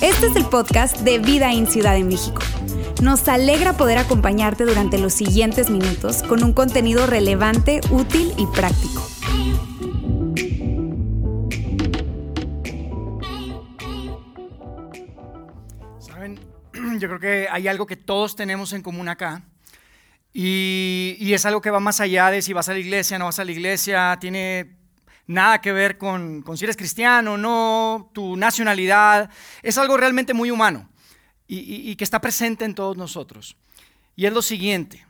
Este es el podcast de Vida en Ciudad de México. Nos alegra poder acompañarte durante los siguientes minutos con un contenido relevante, útil y práctico. Saben, yo creo que hay algo que todos tenemos en común acá. Y, y, es algo que va más allá de si vas a la iglesia, no vas a la iglesia, tiene nada que ver con, si eres cristiano o no, tu nacionalidad, es algo realmente muy humano y, y, que está presente en todos nosotros. Y es lo siguiente,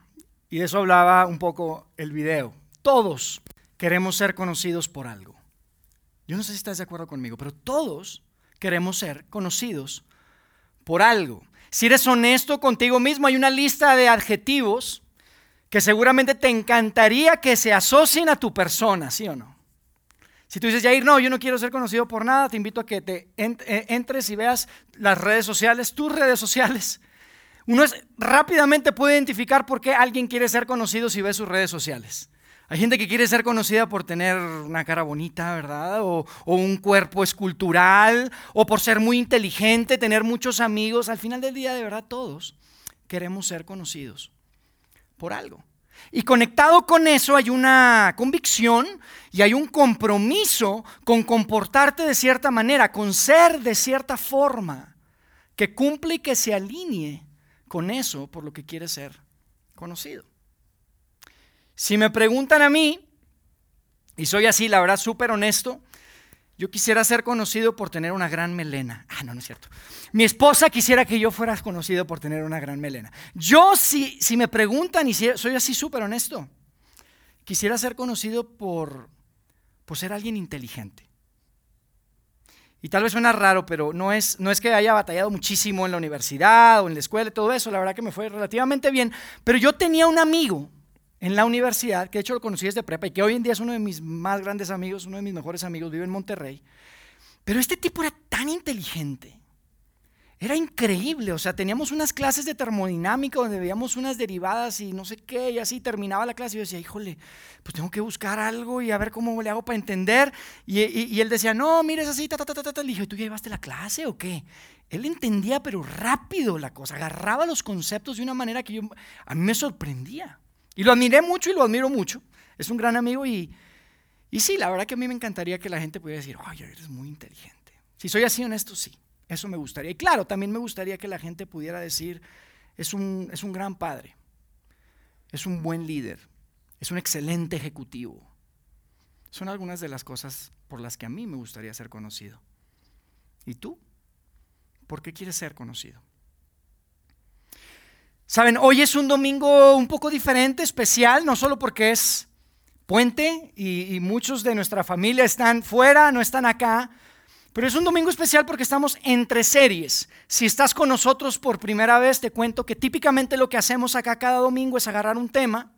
y de eso hablaba un poco el video, todos queremos ser conocidos por algo. Yo no sé si estás de acuerdo conmigo, pero todos queremos ser conocidos por algo. Si eres honesto contigo mismo, hay una lista de adjetivos que seguramente te encantaría que se asocien a tu persona, ¿sí o no? Si tú dices, Jair, no, yo no quiero ser conocido por nada, te invito a que te eh, entres y veas las redes sociales, tus redes sociales. Uno rápidamente puede identificar por qué alguien quiere ser conocido si ve sus redes sociales. Hay gente que quiere ser conocida por tener una cara bonita, ¿verdad? O, o, un cuerpo escultural, o por ser muy inteligente, tener muchos amigos. Al final del día, de verdad, todos queremos ser conocidos por algo. Y conectado con eso hay una convicción y hay un compromiso con comportarte de cierta manera, con ser de cierta forma, que cumple y que se alinee con eso por lo que quiere ser conocido. Si me preguntan a mí, y soy así, la verdad, súper honesto, yo quisiera ser conocido por tener una gran melena. Ah, no, no es cierto. Mi esposa quisiera que yo fuera conocido por tener una gran melena. Yo, si, si me preguntan, y soy así súper honesto, quisiera ser conocido por, por ser alguien inteligente. Y tal vez suena raro, pero no es, no es que haya batallado muchísimo en la universidad o en la escuela y todo eso, la verdad que me fue relativamente bien, pero yo tenía un amigo en la universidad, que de hecho lo conocí desde prepa y que hoy en día es uno de mis más grandes amigos, uno de mis mejores amigos, vive en Monterrey. Pero este tipo era tan inteligente, era increíble, o sea, teníamos unas clases de termodinámica donde veíamos unas derivadas y no sé qué, y así terminaba la clase y yo decía, híjole, pues tengo que buscar algo y a ver cómo le hago para entender. Y, él decía, no, mires así, ta, ta, ta, ta, Le dije, ¿tú ya llevaste la clase o qué? Él entendía, pero rápido la cosa, agarraba los conceptos de una manera que yo, a mí me sorprendía. Y lo admiré mucho y lo admiro mucho. Es un gran amigo y, y sí, la verdad que a mí me encantaría que la gente pudiera decir, ay, eres muy inteligente. Si soy así honesto, sí, eso me gustaría. Y claro, también me gustaría que la gente pudiera decir, es un, es un gran padre, es un buen líder, es un excelente ejecutivo. Son algunas de las cosas por las que a mí me gustaría ser conocido. ¿Y tú? ¿Por qué quieres ser conocido? Saben, hoy es un domingo un poco diferente, especial, no solo porque es puente y, muchos de nuestra familia están fuera, no están acá, pero es un domingo especial porque estamos entre series. Si estás con nosotros por primera vez, te cuento que típicamente lo que hacemos acá cada domingo es agarrar un tema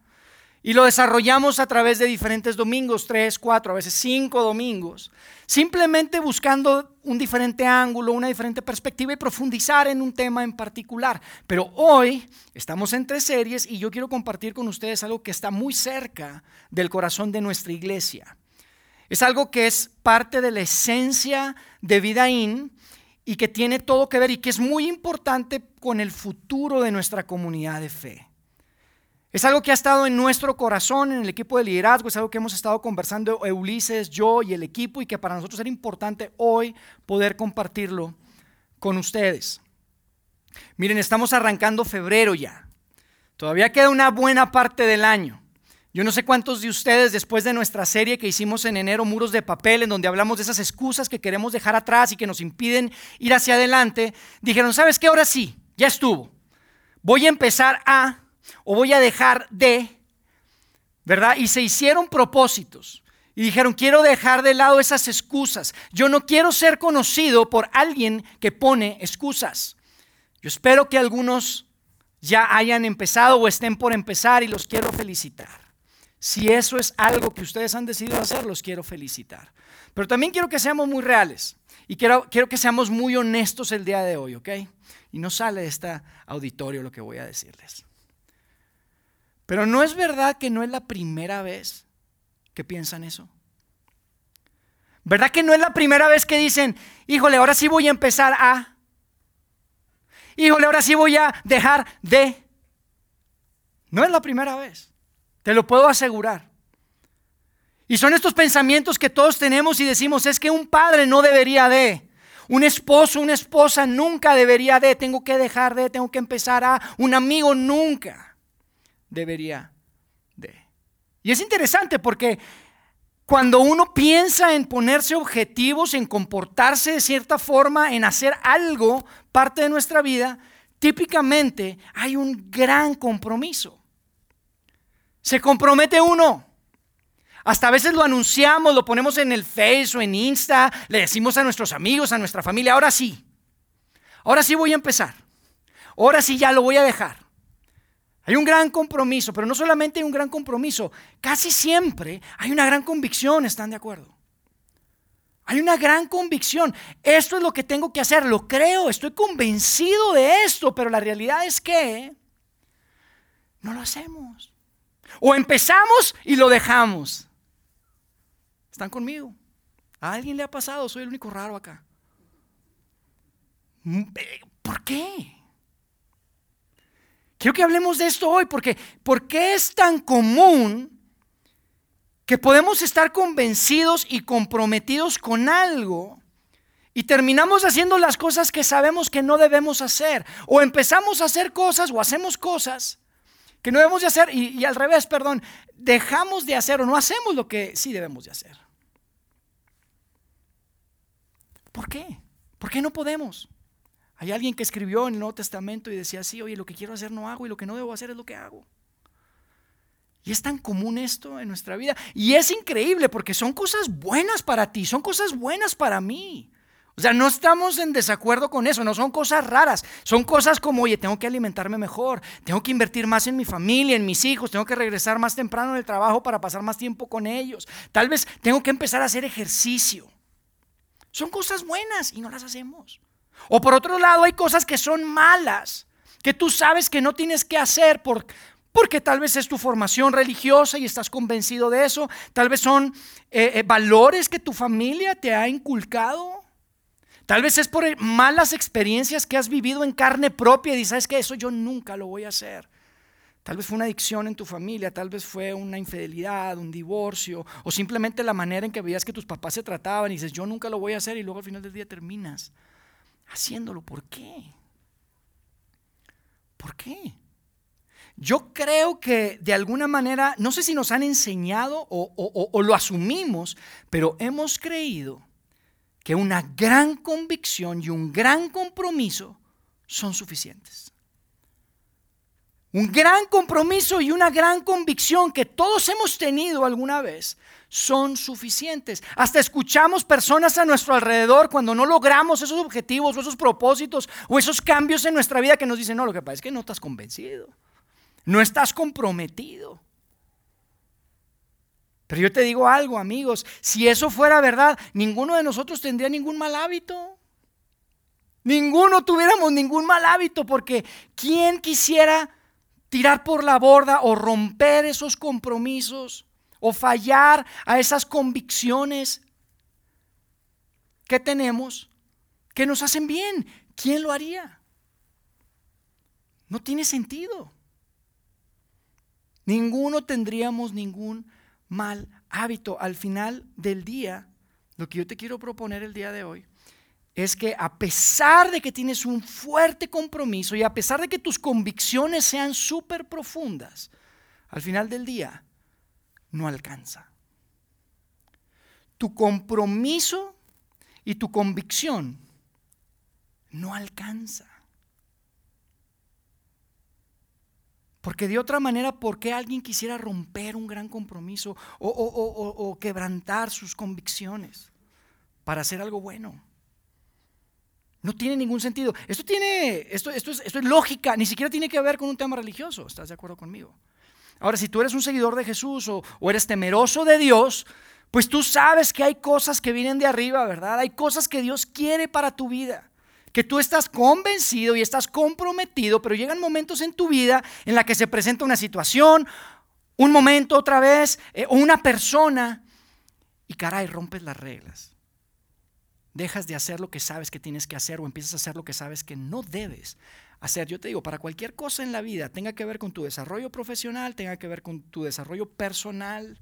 y lo desarrollamos a través de diferentes domingos, tres, cuatro, a veces cinco domingos, simplemente buscando un diferente ángulo, una diferente perspectiva y profundizar en un tema en particular. Pero hoy estamos entre series y yo quiero compartir con ustedes algo que está muy cerca del corazón de nuestra iglesia. Es algo que es parte de la esencia de Vidaín y que tiene todo que ver y que es muy importante con el futuro de nuestra comunidad de fe. Es algo que ha estado en nuestro corazón, en el equipo de liderazgo, es algo que hemos estado conversando Ulises, yo y el equipo y que para nosotros era importante hoy poder compartirlo con ustedes. Miren, estamos arrancando febrero ya. Todavía queda una buena parte del año. Yo no sé cuántos de ustedes, después de nuestra serie que hicimos en enero, Muros de Papel, en donde hablamos de esas excusas que queremos dejar atrás y que nos impiden ir hacia adelante, dijeron, ¿sabes qué? Ahora sí, ya estuvo. Voy a empezar a o voy a dejar de, ¿verdad? Y se hicieron propósitos. Y dijeron, quiero dejar de lado esas excusas. Yo no quiero ser conocido por alguien que pone excusas. Yo espero que algunos ya hayan empezado o estén por empezar y los quiero felicitar. Si eso es algo que ustedes han decidido hacer, los quiero felicitar. Pero también quiero que seamos muy reales y quiero, quiero que seamos muy honestos el día de hoy, ¿ok? Y no sale de este auditorio lo que voy a decirles. Pero no es verdad que no es la primera vez que piensan eso. ¿Verdad que no es la primera vez que dicen, híjole, ahora sí voy a empezar a... Híjole, ahora sí voy a dejar de... No es la primera vez, te lo puedo asegurar. Y son estos pensamientos que todos tenemos y decimos, es que un padre no debería de, un esposo, una esposa nunca debería de, tengo que dejar de, tengo que empezar a, un amigo nunca debería de. Y es interesante porque cuando uno piensa en ponerse objetivos, en comportarse de cierta forma, en hacer algo parte de nuestra vida, típicamente hay un gran compromiso. Se compromete uno. Hasta a veces lo anunciamos, lo ponemos en el Face o en Insta, le decimos a nuestros amigos, a nuestra familia, ahora sí, ahora sí voy a empezar, ahora sí ya lo voy a dejar. Hay un gran compromiso, pero no solamente hay un gran compromiso, casi siempre hay una gran convicción, ¿están de acuerdo? Hay una gran convicción. Esto es lo que tengo que hacer, lo creo, estoy convencido de esto, pero la realidad es que no lo hacemos. O empezamos y lo dejamos. ¿Están conmigo? ¿A alguien le ha pasado? Soy el único raro acá. Mm, eh, ¿Por qué? Quiero que hablemos de esto hoy, porque ¿por qué es tan común que podemos estar convencidos y comprometidos con algo y terminamos haciendo las cosas que sabemos que no debemos hacer? O empezamos a hacer cosas o hacemos cosas que no debemos de hacer y, y al revés, perdón, dejamos de hacer o no hacemos lo que sí debemos de hacer. ¿Por qué? ¿Por qué no podemos? Hay alguien que escribió en el Nuevo Testamento y decía así, oye, lo que quiero hacer no hago y lo que no debo hacer es lo que hago. Y es tan común esto en nuestra vida. Y es increíble porque son cosas buenas para ti, son cosas buenas para mí. O sea, no estamos en desacuerdo con eso, no son cosas raras, son cosas como, oye, tengo que alimentarme mejor, tengo que invertir más en mi familia, en mis hijos, tengo que regresar más temprano en el trabajo para pasar más tiempo con ellos. Tal vez tengo que empezar a hacer ejercicio. Son cosas buenas y no las hacemos. O por otro lado, hay cosas que son malas, que tú sabes que no tienes que hacer por, porque tal vez es tu formación religiosa y estás convencido de eso. Tal vez son eh, eh, valores que tu familia te ha inculcado. Tal vez es por malas experiencias que has vivido en carne propia y dices, que eso yo nunca lo voy a hacer. Tal vez fue una adicción en tu familia, tal vez fue una infidelidad, un divorcio, o simplemente la manera en que veías que tus papás se trataban y dices, yo nunca lo voy a hacer y luego al final del día terminas haciéndolo. ¿Por qué? ¿Por qué? Yo creo que de alguna manera, no sé si nos han enseñado o, lo asumimos, pero hemos creído que una gran convicción y un gran compromiso son suficientes. Un gran compromiso y una gran convicción que todos hemos tenido alguna vez son suficientes. Hasta escuchamos personas a nuestro alrededor cuando no logramos esos objetivos o esos propósitos o esos cambios en nuestra vida que nos dicen, no, lo que pasa es que no estás convencido, no estás comprometido. Pero yo te digo algo, amigos, si eso fuera verdad, ninguno de nosotros tendría ningún mal hábito. Ninguno tuviéramos ningún mal hábito porque ¿quién quisiera tirar por la borda o romper esos compromisos o fallar a esas convicciones que tenemos que nos hacen bien. ¿Quién lo haría? No tiene sentido. Ninguno tendríamos ningún mal hábito. Al final del día, lo que yo te quiero proponer el día de hoy es que a pesar de que tienes un fuerte compromiso y a pesar de que tus convicciones sean súper profundas, al final del día no alcanza. Tu compromiso y tu convicción no alcanza. Porque de otra manera, ¿por qué alguien quisiera romper un gran compromiso o, quebrantar sus convicciones para hacer algo bueno? No tiene ningún sentido. Esto, tiene, esto, esto, es, esto es lógica, ni siquiera tiene que ver con un tema religioso. ¿Estás de acuerdo conmigo? Ahora, si tú eres un seguidor de Jesús o, eres temeroso de Dios, pues tú sabes que hay cosas que vienen de arriba, ¿verdad? Hay cosas que Dios quiere para tu vida. Que tú estás convencido y estás comprometido, pero llegan momentos en tu vida en la que se presenta una situación, un momento otra vez, eh, o una persona, y caray, rompes las reglas. dejas de hacer lo que sabes que tienes que hacer o empiezas a hacer lo que sabes que no debes hacer. Yo te digo, para cualquier cosa en la vida, tenga que ver con tu desarrollo profesional, tenga que ver con tu desarrollo personal,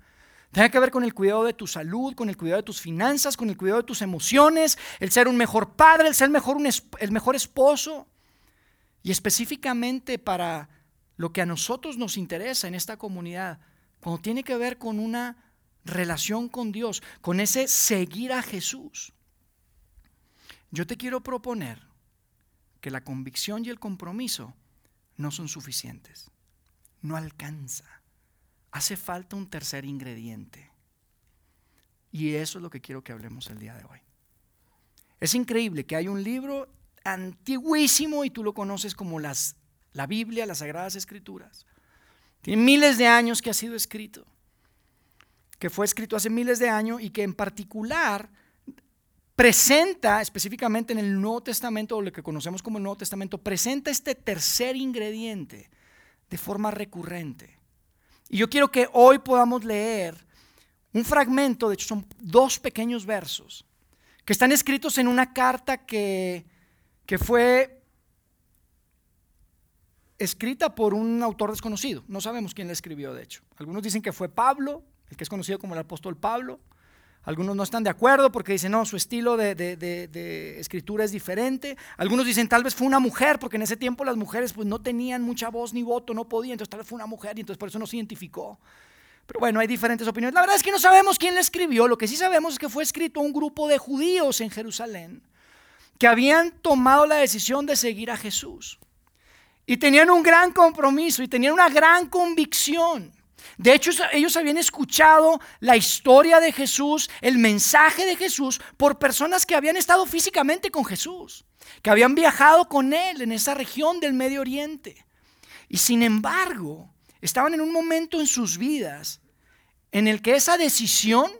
tenga que ver con el cuidado de tu salud, con el cuidado de tus finanzas, con el cuidado de tus emociones, el ser un mejor padre, el ser mejor un el mejor esposo. Y específicamente para lo que a nosotros nos interesa en esta comunidad, cuando tiene que ver con una relación con Dios, con ese seguir a Jesús. Yo te quiero proponer que la convicción y el compromiso no son suficientes. No alcanza. Hace falta un tercer ingrediente. Y eso es lo que quiero que hablemos el día de hoy. Es increíble que hay un libro antiguísimo y tú lo conoces como las, la Biblia, las Sagradas Escrituras. Tiene miles de años que ha sido escrito, que fue escrito hace miles de años y que en particular presenta, específicamente en el Nuevo Testamento, lo que conocemos como el Nuevo Testamento, presenta este tercer ingrediente de forma recurrente. Y yo quiero que hoy podamos leer un fragmento, de hecho son dos pequeños versos, que están escritos en una carta que, que fue escrita por un autor desconocido. No sabemos quién la escribió, de hecho. Algunos dicen que fue Pablo, el que es conocido como el apóstol Pablo. Algunos no están de acuerdo porque dicen, no, su estilo de, escritura es diferente. Algunos dicen, tal vez fue una mujer, porque en ese tiempo las mujeres pues, no tenían mucha voz ni voto, no podían, entonces tal vez fue una mujer y entonces por eso no se identificó. Pero bueno, hay diferentes opiniones. La verdad es que no sabemos quién la escribió. Lo que sí sabemos es que fue escrito un grupo de judíos en Jerusalén que habían tomado la decisión de seguir a Jesús. Y tenían un gran compromiso y tenían una gran convicción. De hecho, ellos habían escuchado la historia de Jesús, el mensaje de Jesús, por personas que habían estado físicamente con Jesús, que habían viajado con Él en esa región del Medio Oriente. Y sin embargo, estaban en un momento en sus vidas en el que esa decisión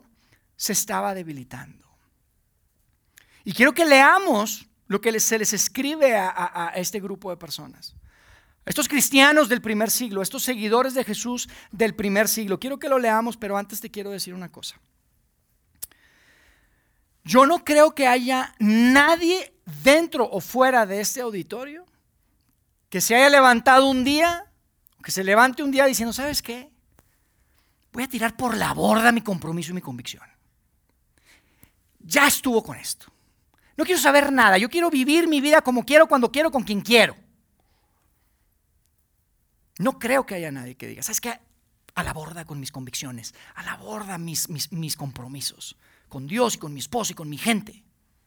se estaba debilitando. Y quiero que leamos lo que se les escribe a, este grupo de personas. Estos cristianos del primer siglo, estos seguidores de Jesús del primer siglo. Quiero que lo leamos, pero antes te quiero decir una cosa. Yo no creo que haya nadie dentro o fuera de este auditorio que se haya levantado un día, que se levante un día diciendo, ¿sabes qué? Voy a tirar por la borda mi compromiso y mi convicción. Ya estuvo con esto. No quiero saber nada. Yo quiero vivir mi vida como quiero, cuando quiero, con quien quiero. No creo que haya nadie que diga, ¿sabes qué? A la borda con mis convicciones, a la borda mis, mis, mis compromisos, con Dios y con mi esposo y con mi gente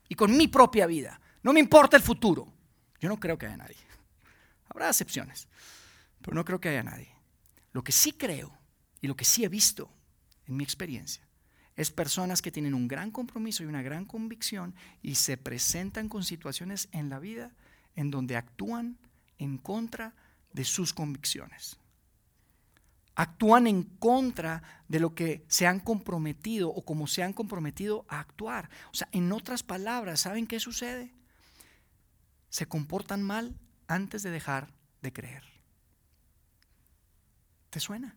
y con mi propia vida. No me importa el futuro. Yo no creo que haya nadie. Habrá excepciones, pero no creo que haya nadie. Lo que sí creo y lo que sí he visto en mi experiencia es personas que tienen un gran compromiso y una gran convicción y se presentan con situaciones en la vida en donde actúan en contra de sus convicciones. Actúan en contra de lo que se han comprometido o como se han comprometido a actuar. O sea, en otras palabras, ¿saben qué sucede? Se comportan mal antes de dejar de creer. ¿Te suena?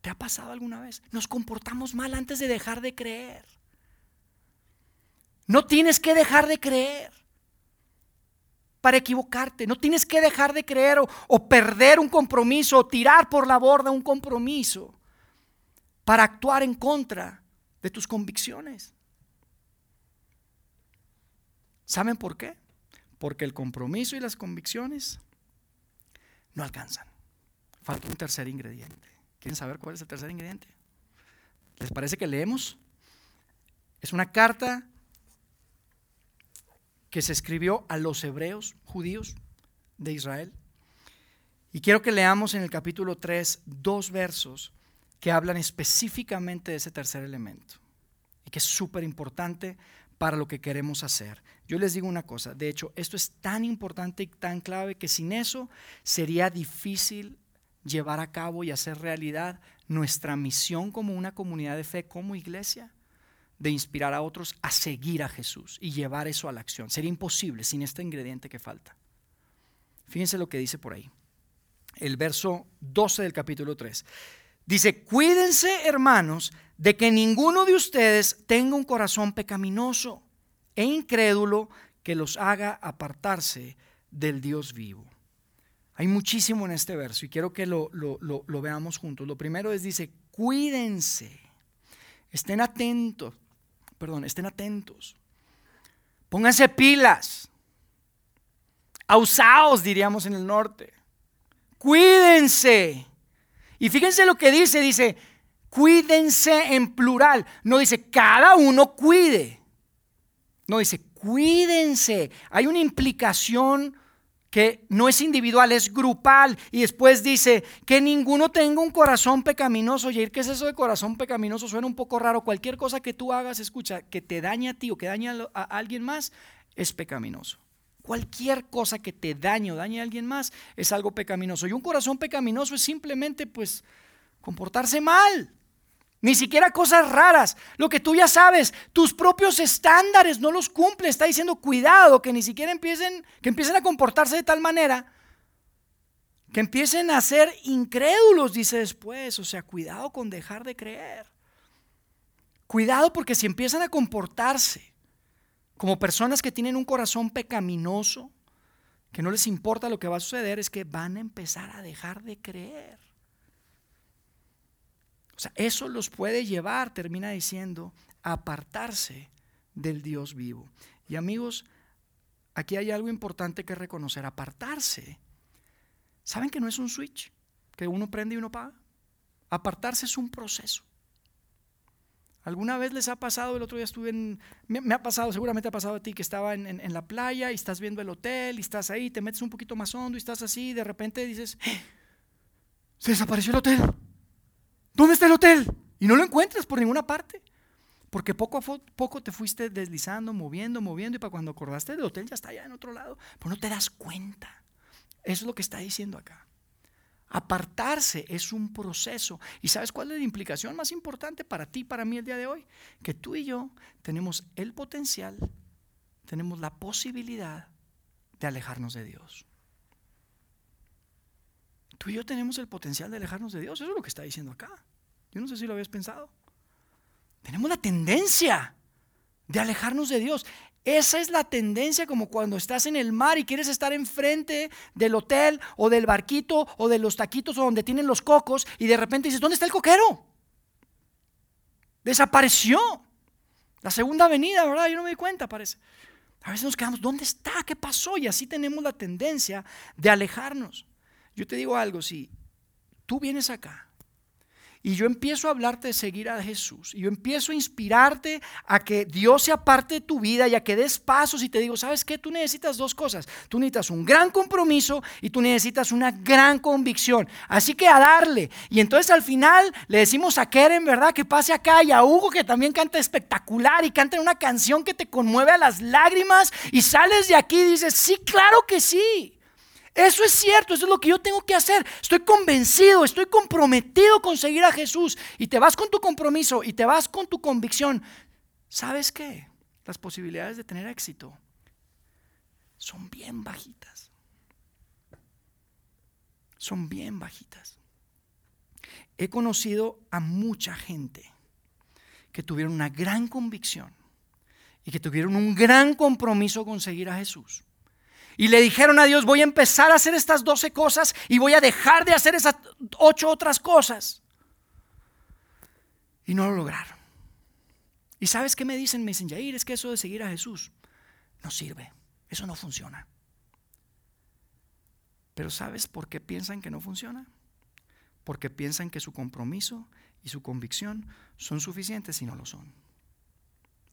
¿Te ha pasado alguna vez? Nos comportamos mal antes de dejar de creer. No tienes que dejar de creer para equivocarte. No tienes que dejar de creer o, perder un compromiso o tirar por la borda un compromiso para actuar en contra de tus convicciones. ¿Saben por qué? Porque el compromiso y las convicciones no alcanzan. Falta un tercer ingrediente. ¿Quieren saber cuál es el tercer ingrediente? ¿Les parece que leemos? Es una carta que se escribió a los hebreos judíos de Israel. Y quiero que leamos en el capítulo 3 dos versos que hablan específicamente de ese tercer elemento y que es súper importante para lo que queremos hacer. Yo les digo una cosa, de hecho, esto es tan importante y tan clave que sin eso sería difícil llevar a cabo y hacer realidad nuestra misión como una comunidad de fe, como iglesia de inspirar a otros a seguir a Jesús y llevar eso a la acción. Sería imposible sin este ingrediente que falta. Fíjense lo que dice por ahí. El verso 12 del capítulo 3. Dice, cuídense hermanos de que ninguno de ustedes tenga un corazón pecaminoso e incrédulo que los haga apartarse del Dios vivo. Hay muchísimo en este verso y quiero que lo, veamos juntos. Lo primero es, dice, cuídense, estén atentos, perdón, estén atentos, pónganse pilas, ausaos, diríamos en el norte, cuídense. Y fíjense lo que dice, dice, cuídense en plural, no dice cada uno cuide, no dice cuídense, hay una implicación que no es individual, es grupal. Y después dice que ninguno tenga un corazón pecaminoso. Y ¿qué es eso de corazón pecaminoso? Suena un poco raro. Cualquier cosa que tú hagas, escucha, que te dañe a ti o que dañe a alguien más, es pecaminoso. Cualquier cosa que te dañe o dañe a alguien más es algo pecaminoso. Y un corazón pecaminoso es simplemente, pues, comportarse mal. Ni siquiera cosas raras. Lo que tú ya sabes, tus propios estándares no los cumple. Está diciendo cuidado, que ni siquiera empiecen, que empiecen a comportarse de tal manera que empiecen a ser incrédulos, dice después. O sea, cuidado con dejar de creer. Cuidado porque si empiezan a comportarse como personas que tienen un corazón pecaminoso, que no les importa lo que va a suceder, es que van a empezar a dejar de creer. O sea, eso los puede llevar, termina diciendo, a apartarse del Dios vivo. Y amigos, aquí hay algo importante que reconocer, apartarse. ¿Saben que no es un switch que uno prende y uno paga? Apartarse es un proceso. ¿Alguna vez les ha pasado? El otro día estuve en. Me, ha pasado, seguramente ha pasado a ti, que estaba en, en, la playa y estás viendo el hotel y estás ahí, te metes un poquito más hondo y estás así, y de repente dices: ¡Eh! Se desapareció el hotel. ¿Dónde está el hotel? Y no lo encuentras por ninguna parte. Porque poco a poco te fuiste deslizando, moviendo, moviendo, y para cuando acordaste del hotel ya está allá en otro lado. Pero no te das cuenta. Eso es lo que está diciendo acá. Apartarse es un proceso. ¿Y sabes cuál es la implicación más importante para ti para mí el día de hoy? Que tú y yo tenemos el potencial, tenemos la posibilidad de alejarnos de Dios. Tú y yo tenemos el potencial de alejarnos de Dios. Eso es lo que está diciendo acá. Yo no sé si lo habías pensado. Tenemos la tendencia de alejarnos de Dios. Esa es la tendencia como cuando estás en el mar y quieres estar enfrente del hotel o del barquito o de los taquitos o donde tienen los cocos y de repente dices, ¿dónde está el coquero? Desapareció. La segunda avenida, ¿verdad? Yo no me di cuenta, parece. A veces nos quedamos, ¿dónde está? ¿Qué pasó? Y así tenemos la tendencia de alejarnos. Yo te digo algo, si tú vienes acá y yo empiezo a hablarte de seguir a Jesús y yo empiezo a inspirarte a que Dios sea parte de tu vida y a que des pasos y te digo, ¿sabes qué? Tú necesitas dos cosas. Tú necesitas un gran compromiso y tú necesitas una gran convicción. Así que a darle. Y entonces al final le decimos a Keren, ¿verdad? Que pase acá y a Hugo que también canta espectacular y canta una canción que te conmueve a las lágrimas y sales de aquí y dices, sí, claro que sí. Eso es cierto, eso es lo que yo tengo que hacer. Estoy convencido, estoy comprometido con seguir a Jesús. Y te vas con tu compromiso y te vas con tu convicción. ¿Sabes qué? Las posibilidades de tener éxito son bien bajitas. Son bien bajitas. He conocido a mucha gente que tuvieron una gran convicción y que tuvieron un gran compromiso con seguir a Jesús y le dijeron a Dios, voy a empezar a hacer estas doce cosas y voy a dejar de hacer esas ocho otras cosas. Y no lo lograron. ¿Y sabes qué me dicen? Me dicen, Jair, es que eso de seguir a Jesús no sirve. Eso no funciona. Pero ¿sabes por qué piensan que no funciona? Porque piensan que su compromiso y su convicción son suficientes y no lo son.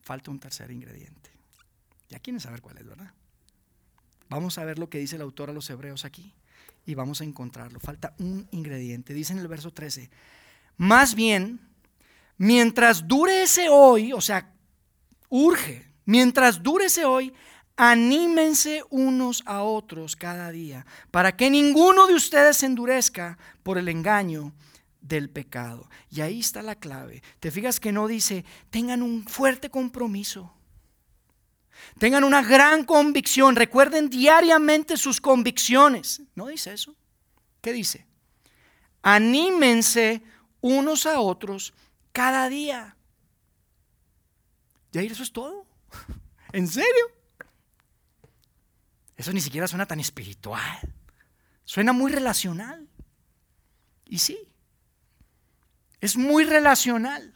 Falta un tercer ingrediente. Ya quieren saber cuál es, ¿verdad? Vamos a ver lo que dice el autor a los hebreos aquí y vamos a encontrarlo. Falta un ingrediente. Dice en el verso 13, más bien, mientras dure ese hoy, o sea, urge, mientras dure ese hoy, anímense unos a otros cada día, para que ninguno de ustedes se endurezca por el engaño del pecado. Y ahí está la clave. Te fijas que no dice, tengan un fuerte compromiso Tengan una gran convicción. Recuerden diariamente sus convicciones. ¿No dice eso? ¿Qué dice? Anímense unos a otros cada día. Ahí eso es todo. ¿En serio? Eso ni siquiera suena tan espiritual. Suena muy relacional. Y sí, es muy relacional.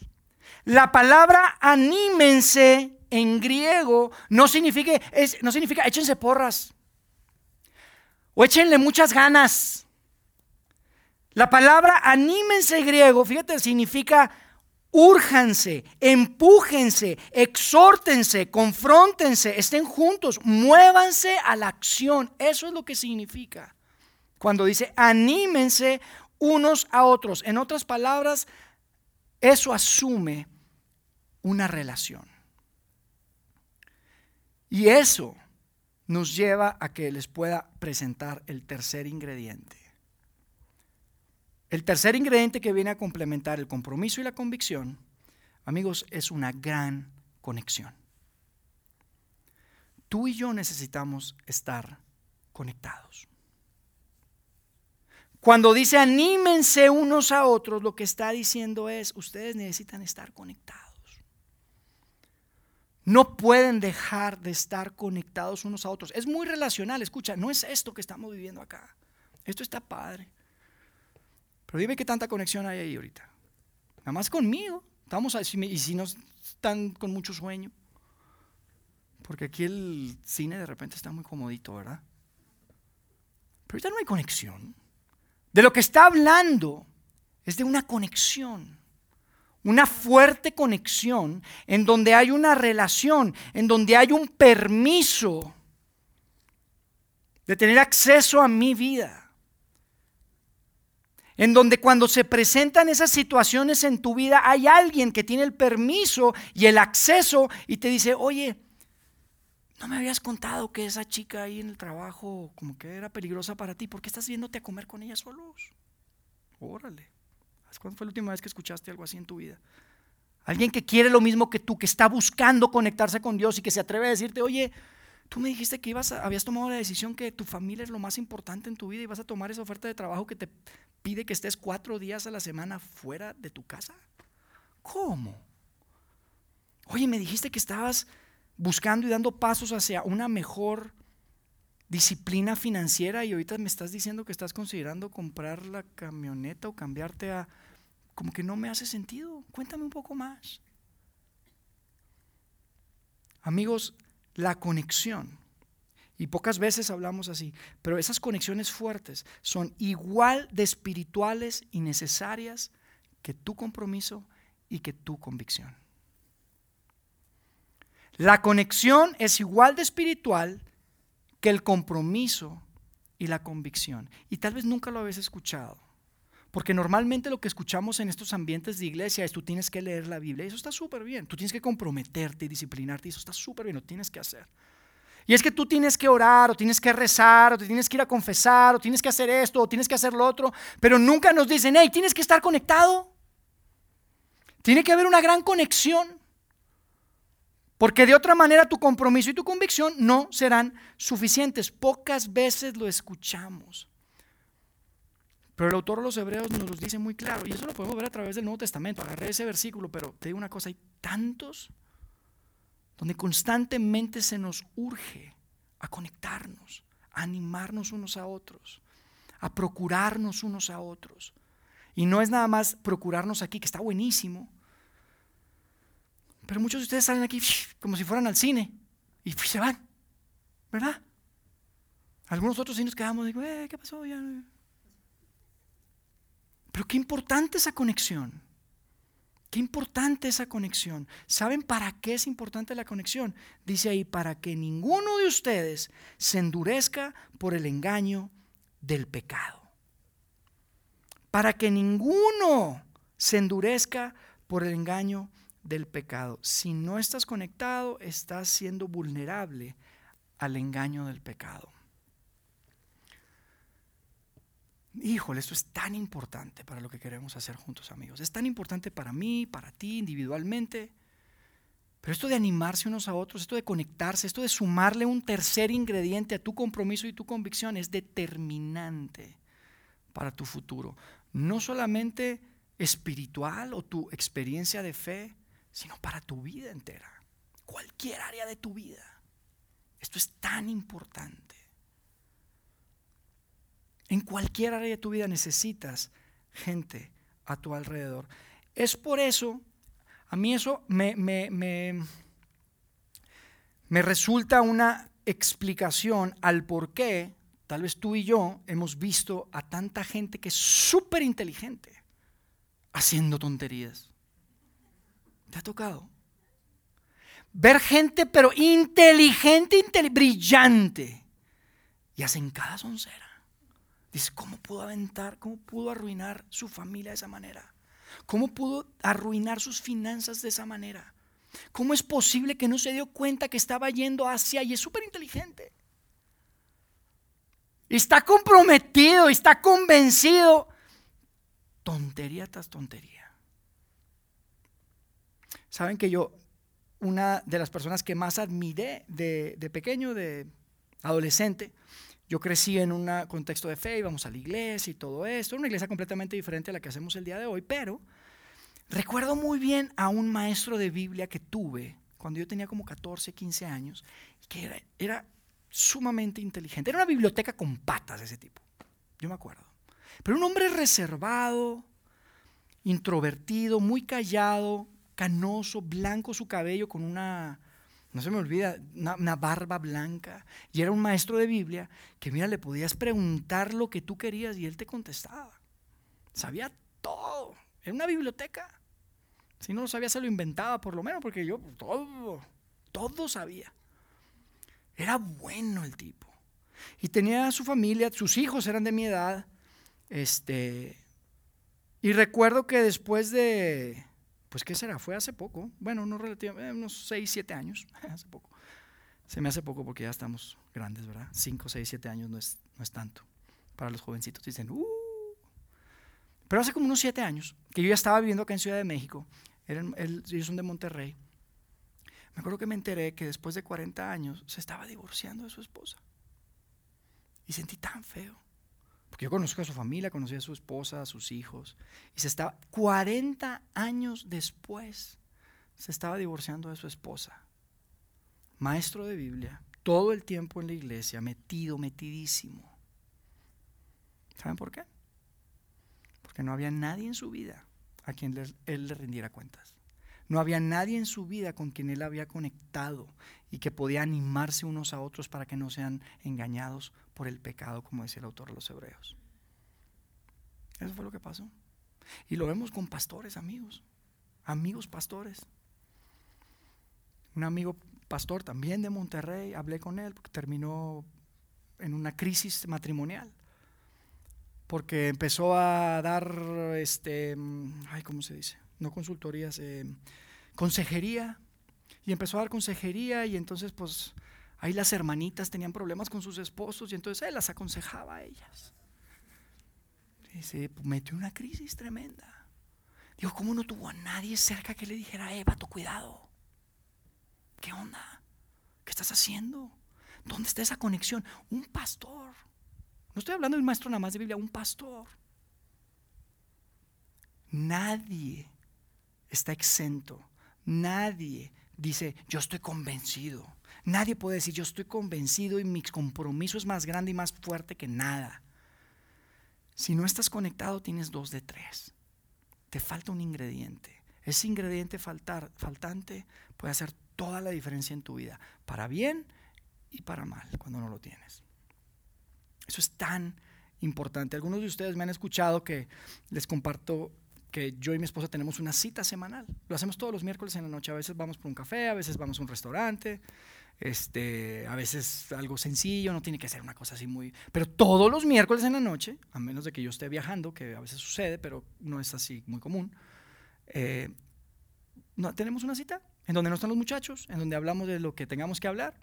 La palabra anímense en griego no significa, no significa échense porras o échenle muchas ganas. La palabra anímense en griego, fíjate, significa úrjanse, empújense, exhórtense, confróntense, estén juntos, muévanse a la acción. Eso es lo que significa. Cuando dice anímense unos a otros. En otras palabras, eso asume una relación. Y eso nos lleva a que les pueda presentar el tercer ingrediente. El tercer ingrediente que viene a complementar el compromiso y la convicción, amigos, es una gran conexión. Tú y yo necesitamos estar conectados. Cuando dice anímense unos a otros, lo que está diciendo es, ustedes necesitan estar conectados. No pueden dejar de estar conectados unos a otros. Es muy relacional, escucha, no es esto que estamos viviendo acá. Esto está padre. Pero dime qué tanta conexión hay ahí ahorita. Nada más conmigo. Estamos y si no están con mucho sueño. Porque aquí el cine de repente está muy comodito, ¿verdad? Pero ahorita no hay conexión. De lo que está hablando es de una conexión. Una fuerte conexión en donde hay una relación, en donde hay un permiso de tener acceso a mi vida en donde cuando se presentan esas situaciones en tu vida hay alguien que tiene el permiso y el acceso y te dice, oye, no me habías contado que esa chica ahí en el trabajo como que era peligrosa para ti, ¿por qué estás viéndote a comer con ella solos? Órale, ¿cuándo fue la última vez que escuchaste algo así en tu vida? Alguien que quiere lo mismo que tú, que está buscando conectarse con Dios y que se atreve a decirte, oye, Tú me dijiste que ibas habías tomado la decisión que tu familia es lo más importante en tu vida y vas a tomar esa oferta de trabajo que te pide que estés cuatro días a la semana fuera de tu casa. ¿Cómo? Oye, me dijiste que estabas buscando y dando pasos hacia una mejor disciplina financiera y ahorita me estás diciendo que estás considerando comprar la camioneta o cambiarte a... Como que no me hace sentido. Cuéntame un poco más. Amigos, la conexión. Y pocas veces hablamos así, pero esas conexiones fuertes son igual de espirituales y necesarias que tu compromiso y que tu convicción. La conexión es igual de espiritual que el compromiso y la convicción. Y tal vez nunca lo habéis escuchado. Porque normalmente lo que escuchamos en estos ambientes de iglesia es tú tienes que leer la Biblia. Y eso está súper bien. Tú tienes que comprometerte y disciplinarte. Y eso está súper bien. Lo tienes que hacer. Y es que tú tienes que orar, o tienes que rezar, o te tienes que ir a confesar, o tienes que hacer esto, o tienes que hacer lo otro. Pero nunca nos dicen, hey, tienes que estar conectado. Tiene que haber una gran conexión. Porque de otra manera tu compromiso y tu convicción no serán suficientes. Pocas veces lo escuchamos. Pero el autor de los Hebreos nos lo dice muy claro, y eso lo podemos ver a través del Nuevo Testamento. Agarré ese versículo, pero te digo una cosa, hay tantos donde constantemente se nos urge a conectarnos, a animarnos unos a otros, a procurarnos unos a otros. Y no es nada más procurarnos aquí, que está buenísimo, pero muchos de ustedes salen aquí como si fueran al cine y se van, ¿verdad? Algunos otros sí nos quedamos, digo, eh, ¿qué pasó? Ya, pero qué importante esa conexión. Qué importante esa conexión. ¿Saben para qué es importante la conexión? Dice ahí, para que ninguno de ustedes se endurezca por el engaño del pecado. Para que ninguno se endurezca por el engaño del pecado. Si no estás conectado, estás siendo vulnerable al engaño del pecado. Híjole, esto es tan importante para lo que queremos hacer juntos, amigos. Es tan importante para mí, para ti, individualmente. Pero esto de animarse unos a otros, esto de conectarse, esto de sumarle un tercer ingrediente a tu compromiso y tu convicción es determinante para tu futuro. No solamente espiritual o tu experiencia de fe, sino para tu vida entera. cualquier área de tu vida. Esto es tan importante. En cualquier área de tu vida necesitas gente a tu alrededor. Es por eso, a mí eso me, me, me, me resulta una explicación al por qué tal vez tú y yo hemos visto a tanta gente que es súper inteligente haciendo tonterías. ¿Te ha tocado? Ver gente pero inteligente, brillante y hacen cada soncera. Dice, ¿cómo pudo aventar, cómo pudo arruinar su familia de esa manera? ¿Cómo pudo arruinar sus finanzas de esa manera? ¿Cómo es posible que no se dio cuenta que estaba yendo hacia y es súper inteligente? Está comprometido, está convencido. Tontería tras tontería. Saben que yo, una de las personas que más admiré de, de pequeño, de adolescente, yo crecí en un contexto de fe, íbamos a la iglesia y todo esto, una iglesia completamente diferente a la que hacemos el día de hoy, pero recuerdo muy bien a un maestro de Biblia que tuve cuando yo tenía como 14, 15 años, que era, era sumamente inteligente. Era una biblioteca con patas ese tipo, yo me acuerdo. Pero un hombre reservado, introvertido, muy callado, canoso, blanco su cabello con una no se me olvida, una, barba blanca. Y era un maestro de Biblia que, mira, le podías preguntar lo que tú querías y él te contestaba. Sabía todo. Era una biblioteca. Si no lo sabía, se lo inventaba por lo menos, porque yo todo, todo sabía. Era bueno el tipo. Y tenía su familia, sus hijos eran de mi edad. Este, y recuerdo que después de, pues ¿qué será? Fue hace poco, bueno, no relativamente, eh, unos 6, 7 años, hace poco. Se me hace poco porque ya estamos grandes, ¿verdad? 5, 6, 7 años no es, no es tanto. Para los jovencitos dicen, uh. Pero hace como unos 7 años, que yo ya estaba viviendo acá en Ciudad de México, eran, ellos son de Monterrey, me acuerdo que me enteré que después de 40 años se estaba divorciando de su esposa. Y sentí tan feo. Porque yo conozco a su familia, conocí a su esposa, a sus hijos. Y se estaba, 40 años después, se estaba divorciando de su esposa. Maestro de Biblia, todo el tiempo en la iglesia, metido, metidísimo. ¿Saben por qué? Porque no había nadie en su vida a quien él le rindiera cuentas. No había nadie en su vida con quien él había conectado y que podía animarse unos a otros para que no sean engañados por el pecado, como decía el autor de los Hebreos. Eso fue lo que pasó. Y lo vemos con pastores, amigos. Amigos pastores. Un amigo pastor también de Monterrey, hablé con él porque terminó en una crisis matrimonial. Porque empezó a dar, este, ay, ¿cómo se dice? no consultorías, eh, consejería. Y empezó a dar consejería y entonces pues ahí las hermanitas tenían problemas con sus esposos y entonces él las aconsejaba a ellas. Y se metió una crisis tremenda. Digo, ¿cómo no tuvo a nadie cerca que le dijera, Eva, tu cuidado? ¿Qué onda? ¿Qué estás haciendo? ¿Dónde está esa conexión? Un pastor. No estoy hablando de un maestro nada más de Biblia, un pastor. Nadie está exento. Nadie dice, yo estoy convencido. Nadie puede decir, yo estoy convencido y mi compromiso es más grande y más fuerte que nada. Si no estás conectado, tienes dos de tres. Te falta un ingrediente. Ese ingrediente faltar, faltante puede hacer toda la diferencia en tu vida, para bien y para mal, cuando no lo tienes. Eso es tan importante. Algunos de ustedes me han escuchado que les comparto que yo y mi esposa tenemos una cita semanal. Lo hacemos todos los miércoles en la noche. A veces vamos por un café, a veces vamos a un restaurante, este, a veces algo sencillo, no tiene que ser una cosa así muy... Pero todos los miércoles en la noche, a menos de que yo esté viajando, que a veces sucede, pero no es así muy común, eh, no, tenemos una cita en donde no están los muchachos, en donde hablamos de lo que tengamos que hablar.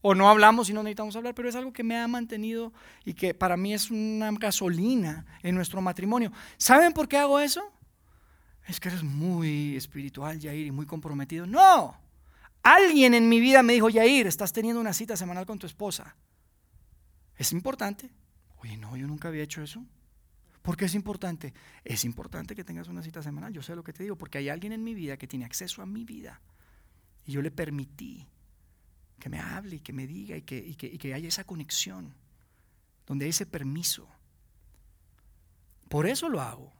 O no hablamos y no necesitamos hablar, pero es algo que me ha mantenido y que para mí es una gasolina en nuestro matrimonio. ¿Saben por qué hago eso? Es que eres muy espiritual, Yair, y muy comprometido. No, alguien en mi vida me dijo, Yair, estás teniendo una cita semanal con tu esposa. ¿Es importante? Oye, no, yo nunca había hecho eso. ¿Por qué es importante? Es importante que tengas una cita semanal. Yo sé lo que te digo, porque hay alguien en mi vida que tiene acceso a mi vida Y yo le permití que me hable y que me diga y que, y que haya esa conexión, donde hay ese permiso. Por eso lo hago.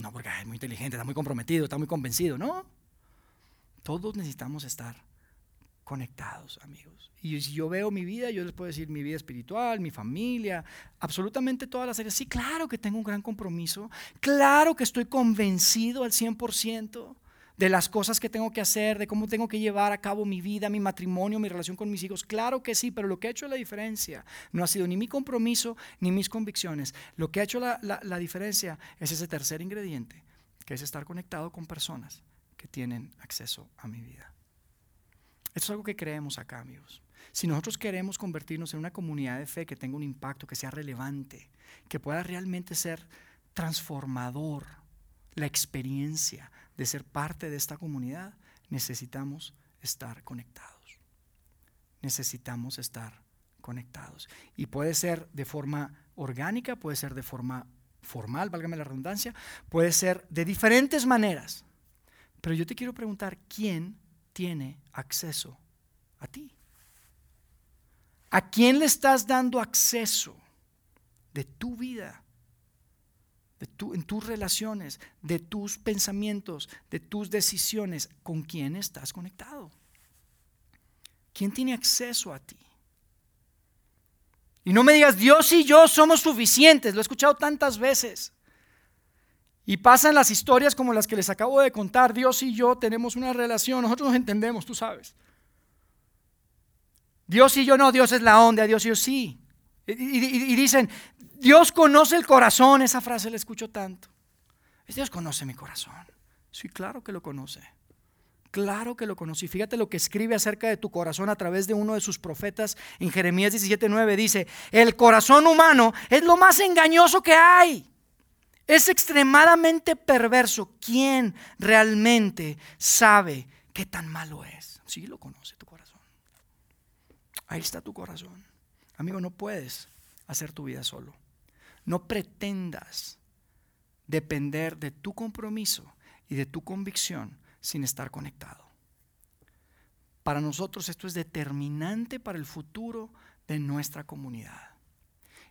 No porque es muy inteligente, está muy comprometido, está muy convencido, no. Todos necesitamos estar conectados, amigos. Y si yo veo mi vida, yo les puedo decir mi vida espiritual, mi familia, absolutamente todas las áreas. Sí, claro que tengo un gran compromiso, claro que estoy convencido al 100% de las cosas que tengo que hacer, de cómo tengo que llevar a cabo mi vida, mi matrimonio, mi relación con mis hijos. Claro que sí, pero lo que ha hecho la diferencia no ha sido ni mi compromiso ni mis convicciones. Lo que ha hecho la, la diferencia es ese tercer ingrediente, que es estar conectado con personas que tienen acceso a mi vida. Esto es algo que creemos acá, amigos. Si nosotros queremos convertirnos en una comunidad de fe que tenga un impacto, que sea relevante, que pueda realmente ser transformador, la experiencia de ser parte de esta comunidad, necesitamos estar conectados. Necesitamos estar conectados. Y puede ser de forma orgánica, puede ser de forma formal, válgame la redundancia, puede ser de diferentes maneras. Pero yo te quiero preguntar, ¿quién tiene acceso a ti? ¿A quién le estás dando acceso de tu vida? En tus relaciones, de tus pensamientos, de tus decisiones, con quién estás conectado. ¿Quién tiene acceso a ti? Y no me digas, Dios y yo somos suficientes, lo he escuchado tantas veces. Y pasan las historias como las que les acabo de contar, Dios y yo tenemos una relación, nosotros nos entendemos, tú sabes. Dios y yo no, Dios es la onda, Dios y yo sí. y dicen, Dios conoce el corazón, esa frase la escucho tanto. Dios conoce mi corazón. Sí, claro que lo conoce. Claro que lo conoce. Y fíjate lo que escribe acerca de tu corazón a través de uno de sus profetas en Jeremías 17:9. Dice, el corazón humano es lo más engañoso que hay. Es extremadamente perverso. ¿Quién realmente sabe qué tan malo es? Sí, lo conoce tu corazón. Ahí está tu corazón. Amigo, no puedes hacer tu vida solo. No pretendas depender de tu compromiso y de tu convicción sin estar conectado. Para nosotros esto es determinante para el futuro de nuestra comunidad.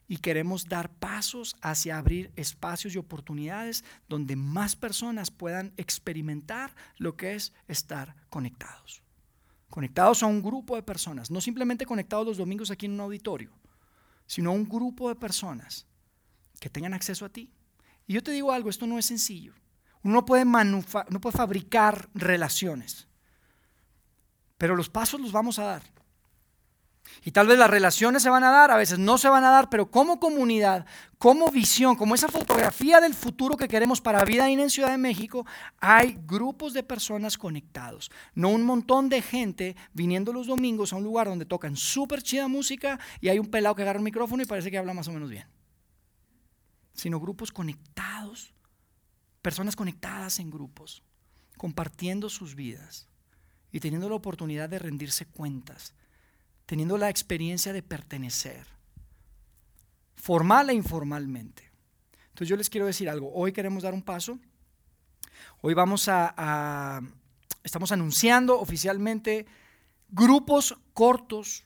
Y queremos dar pasos hacia abrir espacios y oportunidades donde más personas puedan experimentar lo que es estar conectados. Conectados a un grupo de personas, no simplemente conectados los domingos aquí en un auditorio, sino a un grupo de personas que tengan acceso a ti. Y yo te digo algo, esto no es sencillo. Uno no puede, no puede fabricar relaciones, pero los pasos los vamos a dar. Y tal vez las relaciones se van a dar, a veces no se van a dar, pero como comunidad, como visión, como esa fotografía del futuro que queremos para vida en Ciudad de México, hay grupos de personas conectados. No un montón de gente viniendo los domingos a un lugar donde tocan súper chida música y hay un pelado que agarra el micrófono y parece que habla más o menos bien sino grupos conectados, personas conectadas en grupos, compartiendo sus vidas y teniendo la oportunidad de rendirse cuentas, teniendo la experiencia de pertenecer, formal e informalmente. Entonces yo les quiero decir algo, hoy queremos dar un paso, hoy vamos a, estamos anunciando oficialmente grupos cortos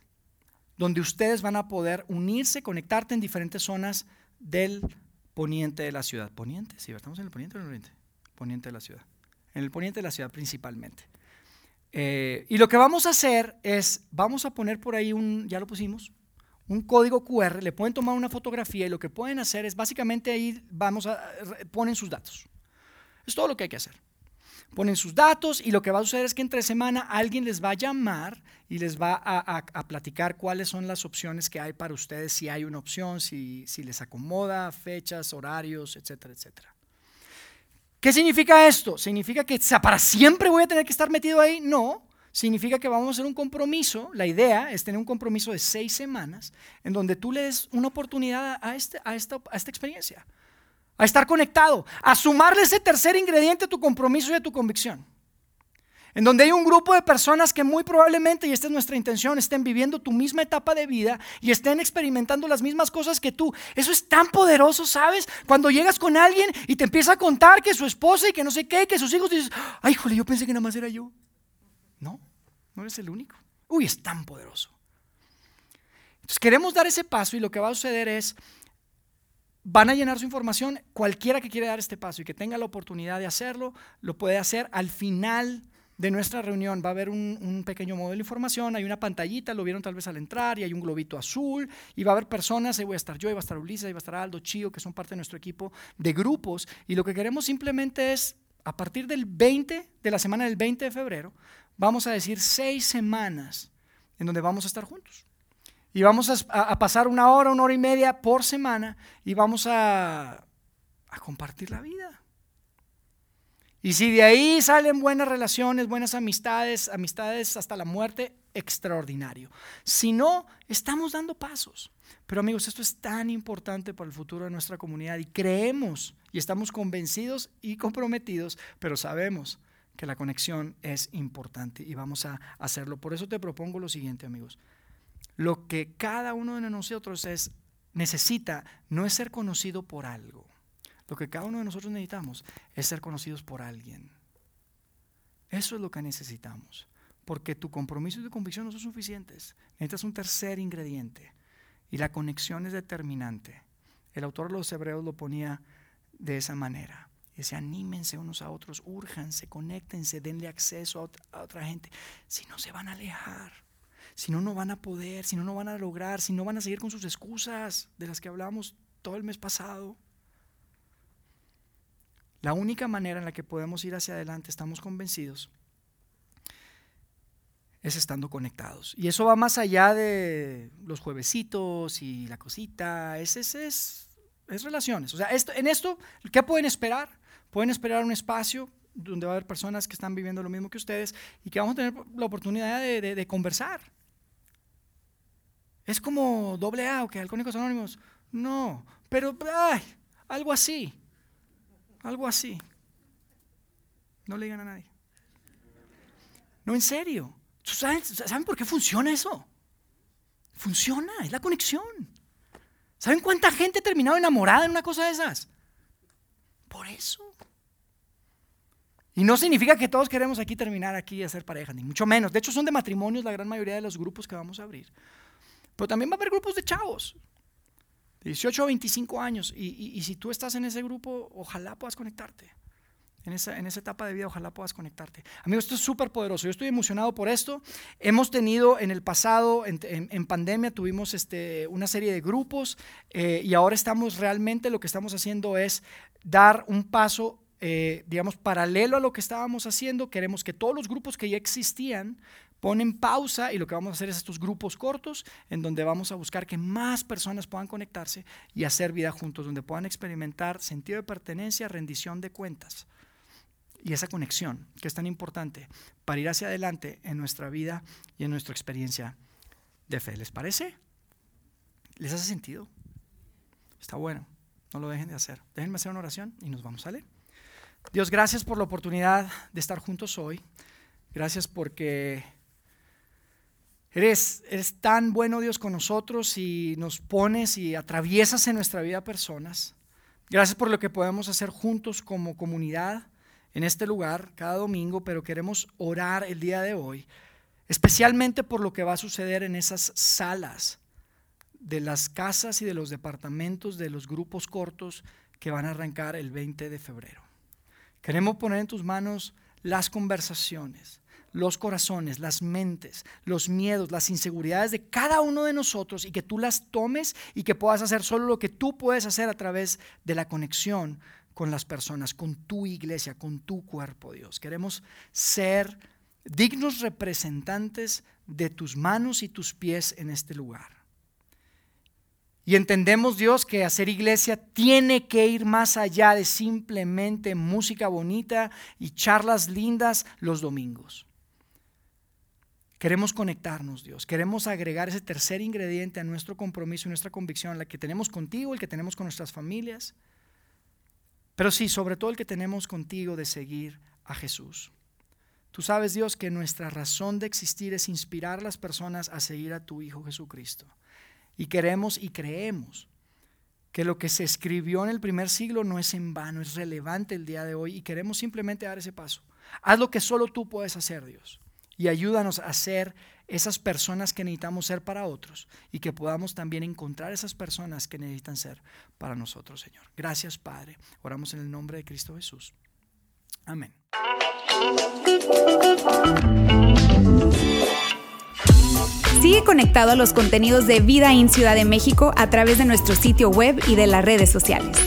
donde ustedes van a poder unirse, conectarte en diferentes zonas del poniente de la ciudad. ¿Poniente? Sí, ¿estamos en el poniente o en el oriente? Poniente de la ciudad. En el poniente de la ciudad principalmente. Eh, y lo que vamos a hacer es, vamos a poner por ahí un, ya lo pusimos, un código QR, le pueden tomar una fotografía y lo que pueden hacer es básicamente ahí vamos a, ponen sus datos. Es todo lo que hay que hacer ponen sus datos y lo que va a suceder es que entre semana alguien les va a llamar y les va a, platicar cuáles son las opciones que hay para ustedes, si hay una opción, si, si les acomoda, fechas, horarios, etcétera, etcétera. ¿Qué significa esto? ¿Significa que para siempre voy a tener que estar metido ahí? No. Significa que vamos a hacer un compromiso. La idea es tener un compromiso de seis semanas en donde tú le des una oportunidad a, este, a, esta, a esta experiencia a estar conectado, a sumarle ese tercer ingrediente a tu compromiso y a tu convicción. En donde hay un grupo de personas que muy probablemente, y esta es nuestra intención, estén viviendo tu misma etapa de vida y estén experimentando las mismas cosas que tú. Eso es tan poderoso, ¿sabes? Cuando llegas con alguien y te empieza a contar que su esposa y que no sé qué, que sus hijos, dices, ay, jole, yo pensé que nada más era yo. No. No eres el único. Uy, es tan poderoso. Entonces queremos dar ese paso y lo que va a suceder es, van a llenar su información, cualquiera que quiera dar este paso y que tenga la oportunidad de hacerlo, lo puede hacer al final de nuestra reunión. Va a haber un, pequeño modelo de información, hay una pantallita, lo vieron tal vez al entrar, y hay un globito azul, y va a haber personas, ahí voy a estar yo, ahí va a estar Ulises, ahí va a estar Aldo, Chío, que son parte de nuestro equipo de grupos, y lo que queremos simplemente es, a partir del 20, de la semana del 20 de febrero, vamos a decir seis semanas en donde vamos a estar juntos. Y vamos a, pasar una hora, una hora y media por semana y vamos a, a compartir la vida. Y si de ahí salen buenas relaciones, buenas amistades, amistades hasta la muerte, extraordinario. Si no, estamos dando pasos. Pero amigos, esto es tan importante para el futuro de nuestra comunidad y creemos y estamos convencidos y comprometidos, pero sabemos que la conexión es importante y vamos a hacerlo. Por eso te propongo lo siguiente, amigos. Lo que cada uno de nosotros es, necesita no es ser conocido por algo. Lo que cada uno de nosotros necesitamos es ser conocidos por alguien. Eso es lo que necesitamos. Porque tu compromiso y tu convicción no son suficientes. Necesitas un tercer ingrediente. Y la conexión es determinante. El autor de los Hebreos lo ponía de esa manera. Dice, anímense unos a otros, urjanse, conéctense, denle acceso a otra, gente. Si no, se van a alejar. Si no, no van a poder, si no, no van a lograr, si no van a seguir con sus excusas de las que hablamos todo el mes pasado. La única manera en la que podemos ir hacia adelante, estamos convencidos, es estando conectados. Y eso va más allá de los juevesitos y la cosita, es, es, es relaciones. O sea, esto, en esto, ¿qué pueden esperar? Pueden esperar un espacio donde va a haber personas que están viviendo lo mismo que ustedes y que vamos a tener la oportunidad de, conversar. Es como doble A o que Alcohólicos Anónimos. No, pero ay, algo así. Algo así. No le digan a nadie. No, en serio. ¿Saben por qué funciona eso? Funciona, es la conexión. ¿Saben cuánta gente ha terminado enamorada en una cosa de esas? Por eso. Y no significa que todos queremos aquí terminar aquí y hacer pareja, ni mucho menos. De hecho, son de matrimonios la gran mayoría de los grupos que vamos a abrir. Pero también va a haber grupos de chavos, de 18 a 25 años. Y, si tú estás en ese grupo, ojalá puedas conectarte. En esa, en esa, etapa de vida, ojalá puedas conectarte. Amigos, esto es súper poderoso. Yo estoy emocionado por esto. Hemos tenido en el pasado, en, pandemia, tuvimos este, una serie de grupos eh, y ahora estamos realmente, lo que estamos haciendo es dar un paso, eh, digamos, paralelo a lo que estábamos haciendo. Queremos que todos los grupos que ya existían ponen pausa y lo que vamos a hacer es estos grupos cortos en donde vamos a buscar que más personas puedan conectarse y hacer vida juntos, donde puedan experimentar sentido de pertenencia, rendición de cuentas y esa conexión que es tan importante para ir hacia adelante en nuestra vida y en nuestra experiencia de fe. ¿Les parece? ¿Les hace sentido? Está bueno. No lo dejen de hacer. Déjenme hacer una oración y nos vamos leer. Dios, gracias por la oportunidad de estar juntos hoy. Gracias porque eres, eres tan bueno, Dios, con nosotros y nos pones y atraviesas en nuestra vida personas. Gracias por lo que podemos hacer juntos como comunidad en este lugar cada domingo, pero queremos orar el día de hoy, especialmente por lo que va a suceder en esas salas de las casas y de los departamentos de los grupos cortos que van a arrancar el 20 de febrero. Queremos poner en tus manos las conversaciones, los corazones, las mentes, los miedos, las inseguridades de cada uno de nosotros y que tú las tomes y que puedas hacer solo lo que tú puedes hacer a través de la conexión con las personas, con tu iglesia, con tu cuerpo, Dios. Queremos ser dignos representantes de tus manos y tus pies en este lugar. Y entendemos, Dios, que hacer iglesia tiene que ir más allá de simplemente música bonita y charlas lindas los domingos. Queremos conectarnos, Dios. Queremos agregar ese tercer ingrediente a nuestro compromiso y nuestra convicción, la que tenemos contigo, el que tenemos con nuestras familias. Pero sí, sobre todo el que tenemos contigo de seguir a Jesús. Tú sabes, Dios, que nuestra razón de existir es inspirar a las personas a seguir a tu Hijo Jesucristo. Y queremos y creemos que lo que se escribió en el primer siglo no es en vano, es relevante el día de hoy y queremos simplemente dar ese paso. Haz lo que solo tú puedes hacer, Dios. Y ayúdanos a ser esas personas que necesitamos ser para otros y que podamos también encontrar esas personas que necesitan ser para nosotros, Señor. Gracias, Padre. Oramos en el nombre de Cristo Jesús. Amén. Sigue conectado a los contenidos de Vida en Ciudad de México a través de nuestro sitio web y de las redes sociales.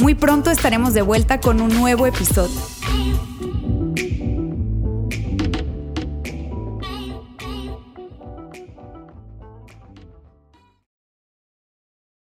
Muy pronto estaremos de vuelta con un nuevo episodio.